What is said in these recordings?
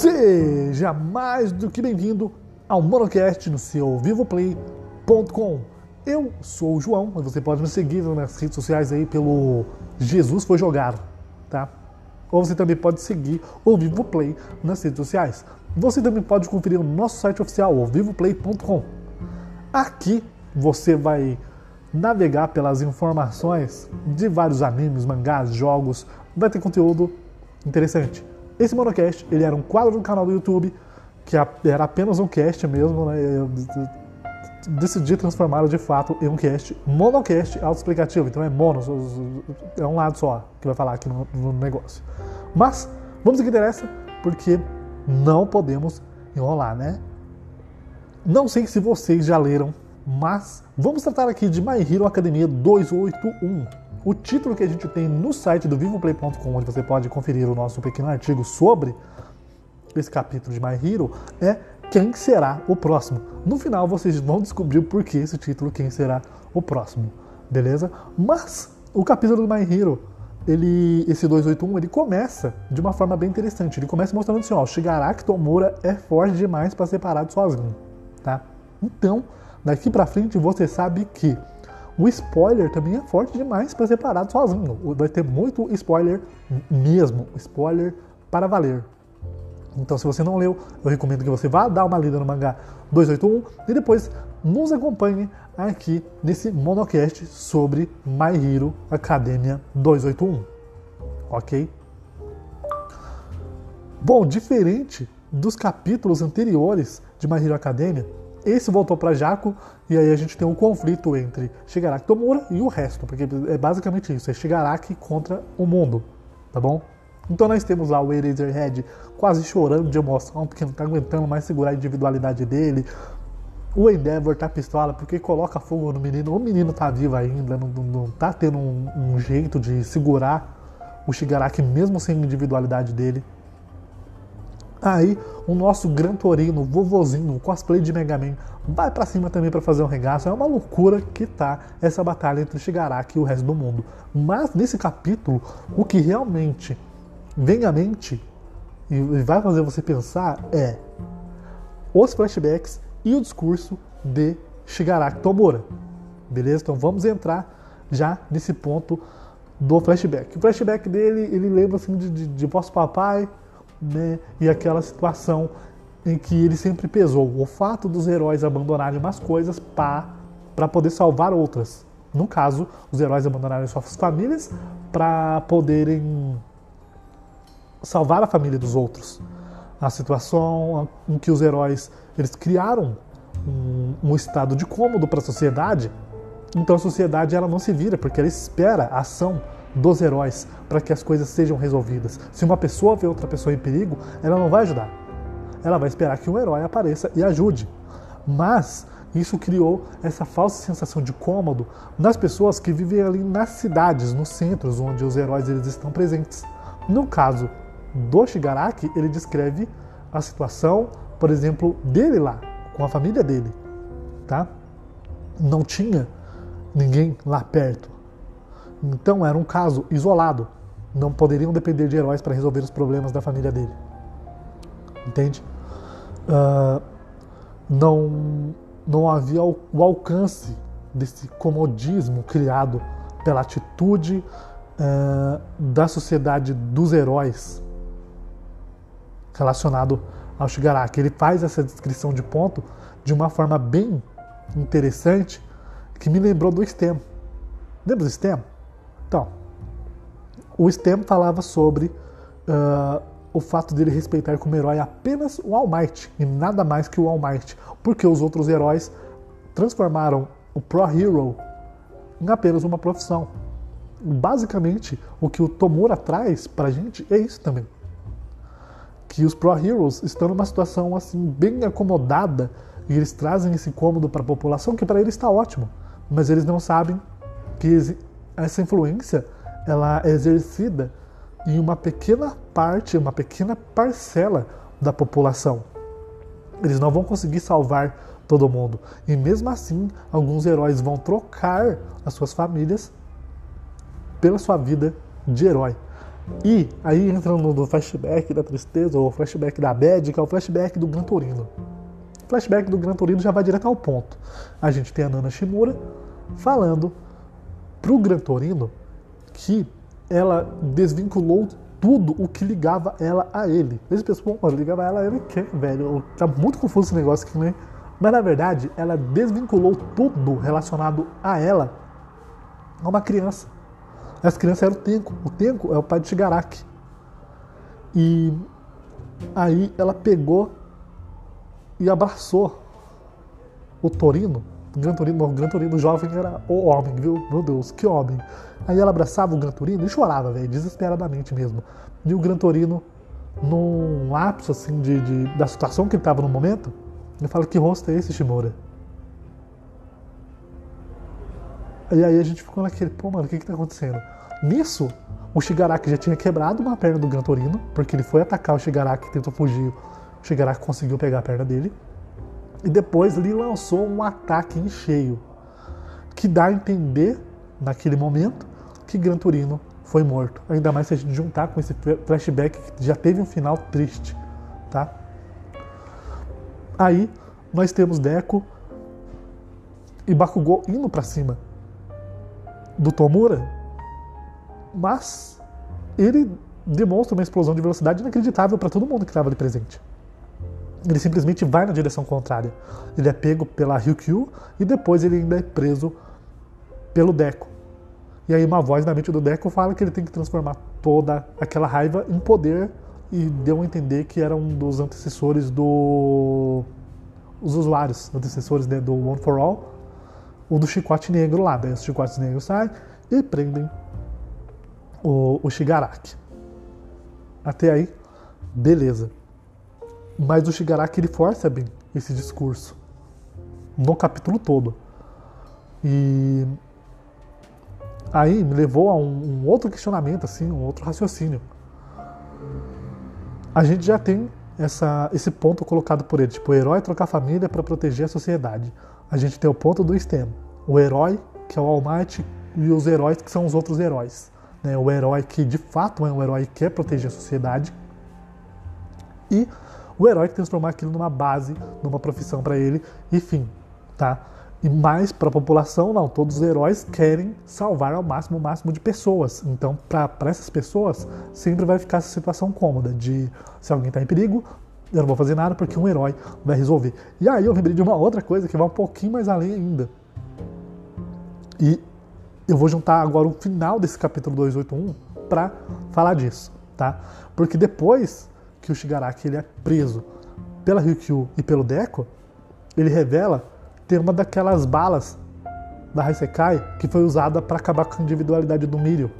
Seja mais do que bem-vindo ao Monocast no seu vivoplay.com. Eu sou o João, você pode me seguir nas redes sociais aí pelo Jesus Foi Jogar, tá? Ou você também pode seguir o Vivoplay nas redes sociais. Você também pode conferir o nosso site oficial, o vivoplay.com. Aqui você vai navegar pelas informações de vários animes, mangás, jogos, vai ter conteúdo interessante. Esse monocast, ele era um quadro do canal do YouTube, que era apenas um cast mesmo, né? Eu decidi transformá-lo de fato em um cast, monocast autoexplicativo. Então é mono, é um lado só que vai falar aqui no, no negócio. Mas, vamos ao que interessa, porque não podemos enrolar, né? Não sei se vocês já leram, mas vamos tratar aqui de My Hero Academia 281. O título que a gente tem no site do vivoplay.com, onde você pode conferir o nosso pequeno artigo sobre esse capítulo de My Hero, é Quem será o próximo? No final vocês vão descobrir por que esse título Quem será o próximo, beleza? Mas o capítulo do My Hero, ele, esse 281, ele começa de uma forma bem interessante. Ele começa mostrando assim, ó, Shigaraki Tomura é forte demais para ser parado sozinho, tá? Então, daqui para frente você sabe que o spoiler também é forte demais para ser parado sozinho. Vai ter muito spoiler mesmo, spoiler para valer. Então, se você não leu, eu recomendo que você vá dar uma lida no mangá 281 e depois nos acompanhe aqui nesse monocast sobre My Hero Academia 281. Ok? Bom, diferente dos capítulos anteriores de My Hero Academia, esse voltou para Jaco e aí a gente tem um conflito entre Shigaraki Tomura e o resto, porque é basicamente isso, é Shigaraki contra o mundo, tá bom? Então nós temos lá o Eraserhead quase chorando de emoção, porque não tá aguentando mais segurar a individualidade dele. O Endeavor tá pistola porque coloca fogo no menino. O menino tá vivo ainda, não, não, tá tendo um, um jeito de segurar o Shigaraki mesmo sem a individualidade dele. Aí o nosso Gran Torino, vovozinho, cosplay de Mega Man, vai para cima também para fazer um regaço. É uma loucura que tá essa batalha entre Shigaraki e o resto do mundo. Mas nesse capítulo, o que realmente vem à mente e vai fazer você pensar é os flashbacks e o discurso de Shigaraki Tomura. Beleza? Então vamos entrar já nesse ponto do flashback. O flashback dele, ele lembra assim de, de, de vosso papai, né? E aquela situação em que ele sempre pesou o fato dos heróis abandonarem umas coisas para poder salvar outras. No caso, os heróis abandonarem suas famílias para poderem salvar a família dos outros. A situação em que os heróis eles criaram um, um estado de cômodo para a sociedade, então a sociedade ela não se vira porque ela espera a ação dos heróis para que as coisas sejam resolvidas. Se uma pessoa vê outra pessoa em perigo, ela não vai ajudar. Ela vai esperar que um herói apareça e ajude. Mas isso criou essa falsa sensação de cômodo nas pessoas que vivem ali nas cidades, nos centros onde os heróis eles estão presentes. No caso do Shigaraki, ele descreve a situação, por exemplo, dele lá, com a família dele, tá? Não tinha ninguém lá perto. Então era um caso isolado. Não poderiam depender de heróis para resolver os problemas da família dele. Entende? Uh, não, não havia o, alcance desse comodismo criado pela atitude uh, da sociedade dos heróis relacionado ao Shigaraki. Ele faz essa descrição de ponto de uma forma bem interessante que me lembrou do STEM. Lembra do STEM? Então, o STEM falava sobre uh, o fato dele respeitar como herói apenas o All Might e nada mais que o All Might, porque os outros heróis transformaram o Pro Hero em apenas uma profissão. Basicamente, o que o Tomura traz pra gente é isso também. Que os Pro Heroes estão numa situação assim bem acomodada e eles trazem esse cômodo para a população que para eles está ótimo, mas eles não sabem que essa influência ela é exercida em uma pequena parte, uma pequena parcela da população. Eles não vão conseguir salvar todo mundo. E mesmo assim, alguns heróis vão trocar as suas famílias pela sua vida de herói. E aí entra no flashback da tristeza, ou flashback da bad, que é o flashback do Gran Torino. O flashback do Gran Torino já vai direto ao ponto. A gente tem a Nana Shimura falando pro Gran Torino que ela desvinculou tudo o que ligava ela a ele. Esse pessoal, mano, ligava ela a ele quem, velho? Tá muito confuso esse negócio aqui, né? Mas na verdade, ela desvinculou tudo relacionado a ela a uma criança. Essa criança era o Tenko. O Tenko é o pai de Shigaraki. E aí ela pegou e abraçou o Torino. Gran Torino, Gran Torino jovem era o homem, viu? Meu Deus, que homem. Aí ela abraçava o Gran Torino e chorava, velho, desesperadamente mesmo. E o Gran Torino, num lapso assim de, de da situação que ele estava no momento, ele fala: Que rosto é esse, Shimura? E aí a gente ficou naquele, pô, mano, o que que tá acontecendo? Nisso, o Shigaraki já tinha quebrado uma perna do Gran Torino, porque ele foi atacar o Shigaraki tentou fugir. O Shigaraki conseguiu pegar a perna dele. E depois ele lançou um ataque em cheio, que dá a entender, naquele momento, que Gran Torino foi morto. Ainda mais se a gente juntar com esse flashback que já teve um final triste, tá? Aí nós temos Deco e Bakugou indo para cima do Tomura, mas ele demonstra uma explosão de velocidade inacreditável para todo mundo que estava ali presente. Ele simplesmente vai na direção contrária. Ele é pego pela Ryukyu e depois ele ainda é preso pelo Deco. E aí uma voz na mente do Deco fala que ele tem que transformar toda aquela raiva em poder e deu a entender que era um dos antecessores do os usuários, antecessores né, do One for All, o do chicote negro lá. Daí os chicotes negros saem e prendem o, o Shigaraki. Até aí, beleza. Mas o Shigaraki ele força bem esse discurso no capítulo todo. E aí me levou a um, um, outro questionamento, assim, um outro raciocínio. A gente já tem essa, esse ponto colocado por ele, tipo, o herói trocar família para proteger a sociedade. A gente tem o ponto do STEM, o herói, que é o All Might, e os heróis, que são os outros heróis. Né? O herói que de fato é um herói que quer proteger a sociedade. E o herói que transformar aquilo numa base, numa profissão para ele, enfim, tá? E mais para a população, não. Todos os heróis querem salvar ao máximo o máximo de pessoas. Então, para essas pessoas, sempre vai ficar essa situação cômoda de se alguém está em perigo, eu não vou fazer nada porque um herói vai resolver. E aí eu lembrei de uma outra coisa que vai um pouquinho mais além ainda. E eu vou juntar agora o final desse capítulo 281 para falar disso, tá? Porque depois que o Shigaraki ele é preso pela Ryukyu e pelo Deco, ele revela ter uma daquelas balas da Haisekai que foi usada para acabar com a individualidade do Mirio.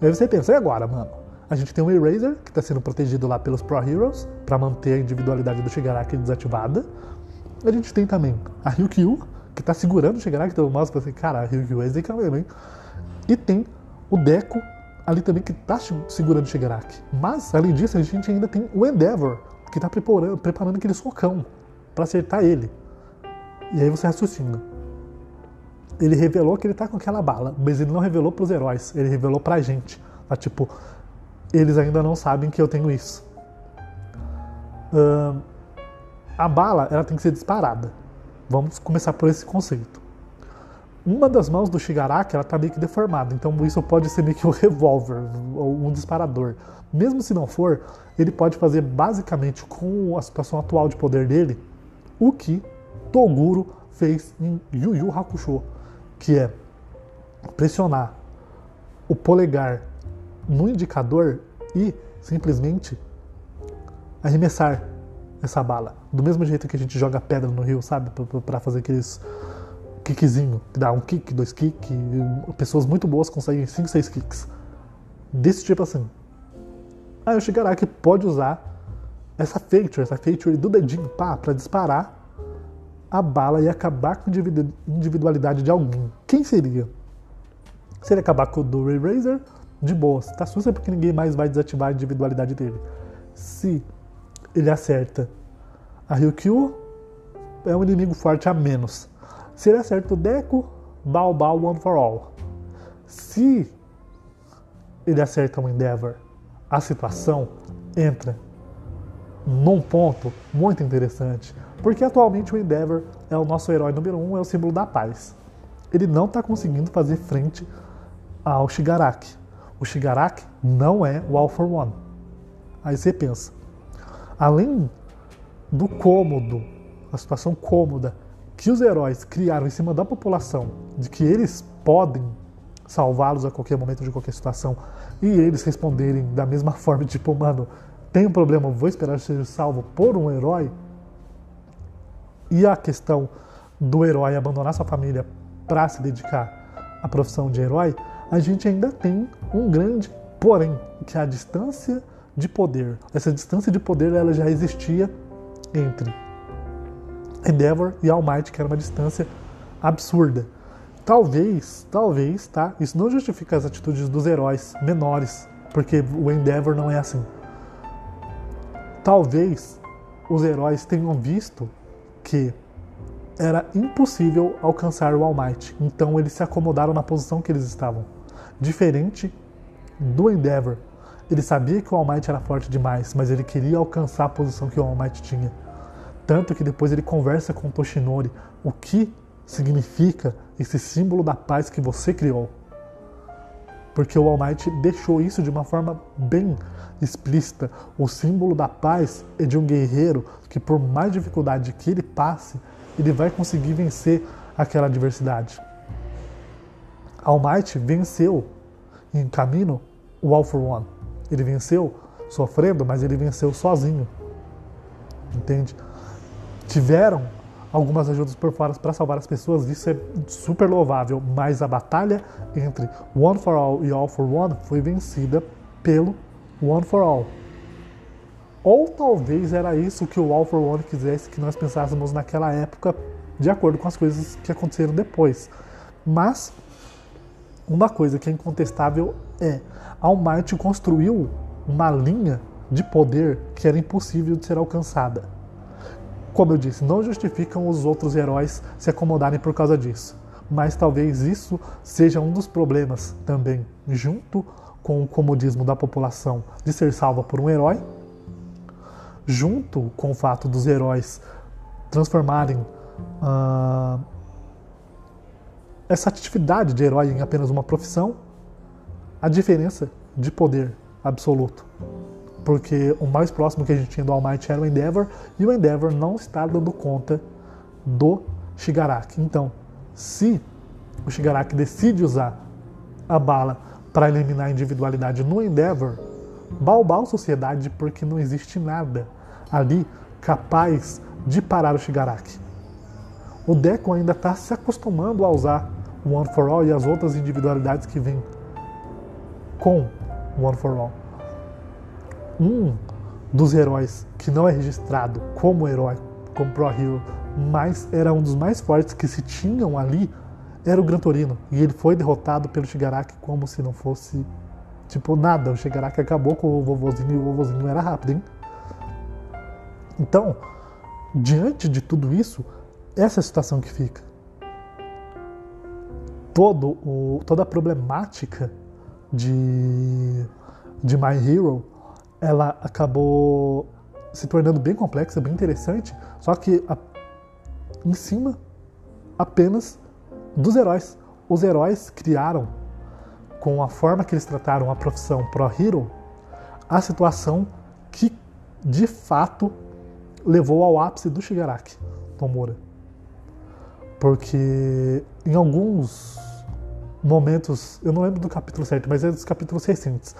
Aí você pensa, e agora, mano? A gente tem o Eraser, que está sendo protegido lá pelos Pro Heroes, para manter a individualidade do Shigaraki desativada. A gente tem também a Ryukyu, que tá segurando o Shigaraki, então mostra assim, cara, a Ryukyu é zica mesmo, hein? E tem o Deco ali também que tá segurando o Shigaraki. Mas, além disso, a gente ainda tem o Endeavor, que tá preparando, preparando aquele socão para acertar ele. E aí você raciocina. Ele revelou que ele tá com aquela bala, mas ele não revelou pros heróis, ele revelou pra gente. Tá, tipo, eles ainda não sabem que eu tenho isso. A bala, ela tem que ser disparada. Vamos começar por esse conceito. Uma das mãos do Shigaraki ela está meio que deformada, então isso pode ser meio que um revólver ou um disparador. Mesmo se não for, ele pode fazer basicamente com a situação atual de poder dele o que Toguro fez em Yu Yu Hakusho, que é pressionar o polegar no indicador e simplesmente arremessar essa bala. Do mesmo jeito que a gente joga pedra no rio, sabe? para fazer aqueles kickzinho, que dá um kick, dois kicks. Pessoas muito boas conseguem 5, 6 kicks. Desse tipo assim. Aí o Shigaraki pode usar essa feature, essa feature do dedinho, pá, pra disparar a bala e acabar com a individualidade de alguém. Quem seria? Se ele acabar com o do Ray Razer, de boas. Tá sussa porque ninguém mais vai desativar a individualidade dele. Se ele acerta a Ryukyu, é um inimigo forte a menos. Se ele acerta o Deku, Bao Bao One for All. Se ele acerta o Endeavor, a situação entra num ponto muito interessante, porque atualmente o Endeavor é o nosso herói número um, é o símbolo da paz. Ele não está conseguindo fazer frente ao Shigaraki. O Shigaraki não é o All for One. Aí você pensa, além do cômodo, a situação cômoda que os heróis criaram em cima da população, de que eles podem salvá-los a qualquer momento de qualquer situação, e eles responderem da mesma forma, tipo, mano, tem um problema, vou esperar ser salvo por um herói. E a questão do herói abandonar sua família para se dedicar à profissão de herói, a gente ainda tem um grande porém, que é a distância de poder. Essa distância de poder ela já existia entre Endeavor e All Might, que era uma distância absurda. Talvez, talvez, tá? Isso não justifica as atitudes dos heróis menores, porque o Endeavor não é assim. Talvez os heróis tenham visto que era impossível alcançar o All Might, então eles se acomodaram na posição que eles estavam. Diferente do Endeavor, ele sabia que o All Might era forte demais, mas ele queria alcançar a posição que o All Might tinha. Tanto que depois ele conversa com Toshinori o que significa esse símbolo da paz que você criou. Porque o All Might deixou isso de uma forma bem explícita. O símbolo da paz é de um guerreiro que, por mais dificuldade que ele passe, ele vai conseguir vencer aquela adversidade. All Might venceu em caminho o All for One. Ele venceu sofrendo, mas ele venceu sozinho. Entende? Tiveram algumas ajudas por fora para salvar as pessoas, isso é super louvável, mas a batalha entre One for All e All for One foi vencida pelo One for All. Ou talvez era isso que o All for One quisesse que nós pensássemos naquela época, de acordo com as coisas que aconteceram depois. Mas uma coisa que é incontestável é All Might construiu uma linha de poder que era impossível de ser alcançada. Como eu disse, não justificam os outros heróis se acomodarem por causa disso. Mas talvez isso seja um dos problemas também, junto com o comodismo da população de ser salva por um herói, junto com o fato dos heróis transformarem uh, essa atividade de herói em apenas uma profissão, a diferença de poder absoluto porque o mais próximo que a gente tinha do All Might era o Endeavor, e o Endeavor não está dando conta do Shigaraki. Então, se o Shigaraki decide usar a bala para eliminar a individualidade no Endeavor, balbal sociedade porque não existe nada ali capaz de parar o Shigaraki. O Deco ainda está se acostumando a usar o One for All e as outras individualidades que vêm com o One for All um dos heróis que não é registrado como herói, como Pro Hero, mas era um dos mais fortes que se tinham ali, era o Gran Torino. E ele foi derrotado pelo Shigaraki como se não fosse, tipo, nada. O Shigaraki acabou com o vovozinho e o vovozinho era rápido, hein? Então, diante de tudo isso, essa é a situação que fica. Todo o, toda a problemática de, de My Hero ela acabou se tornando bem complexa, bem interessante, só que a, em cima apenas dos heróis. Os heróis criaram, com a forma que eles trataram a profissão Pro Hero, a situação que de fato levou ao ápice do Shigaraki Tomura. Porque em alguns momentos, eu não lembro do capítulo certo, mas é dos capítulos recentes,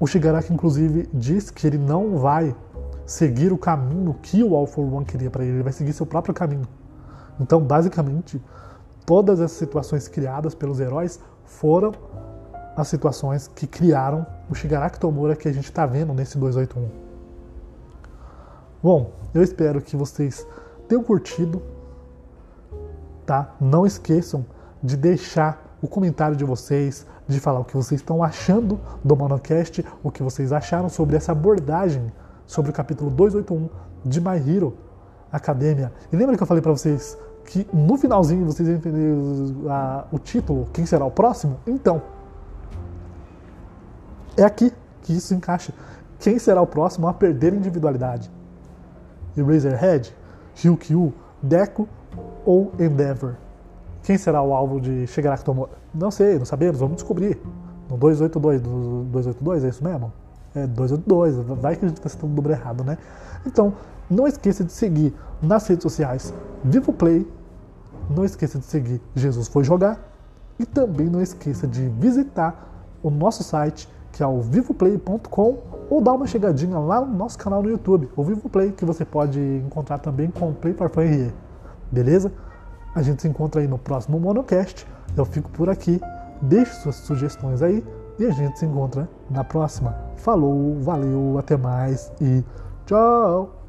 o Shigaraki, inclusive, diz que ele não vai seguir o caminho que o All for One queria para ele, ele vai seguir seu próprio caminho. Então, basicamente, todas as situações criadas pelos heróis foram as situações que criaram o Shigaraki Tomura que a gente está vendo nesse 281. Bom, eu espero que vocês tenham curtido, tá? Não esqueçam de deixar o comentário de vocês, de falar o que vocês estão achando do Monocast, o que vocês acharam sobre essa abordagem sobre o capítulo 281 de My Hero Academia. E lembra que eu falei para vocês que no finalzinho vocês iam entender o título, quem será o próximo? Então, É aqui que isso encaixa. Quem será o próximo a perder individualidade? Eraserhead, Ryukyu, Deku ou Endeavor? Quem será o alvo de Shigaraki Tomura? Não sei, não sabemos, vamos descobrir. No 282, do 282, é isso mesmo? É 282, vai que a gente está citando o número errado, né? Então, não esqueça de seguir nas redes sociais Vivo Play, não esqueça de seguir Jesus Foi Jogar e também não esqueça de visitar o nosso site que é o vivoplay.com ou dar uma chegadinha lá no nosso canal no YouTube, o Vivo Play, que você pode encontrar também com o Play Parfum. Beleza? A gente se encontra aí no próximo Monocast. Eu fico por aqui. Deixe suas sugestões aí e a gente se encontra na próxima. Falou, valeu, até mais e tchau!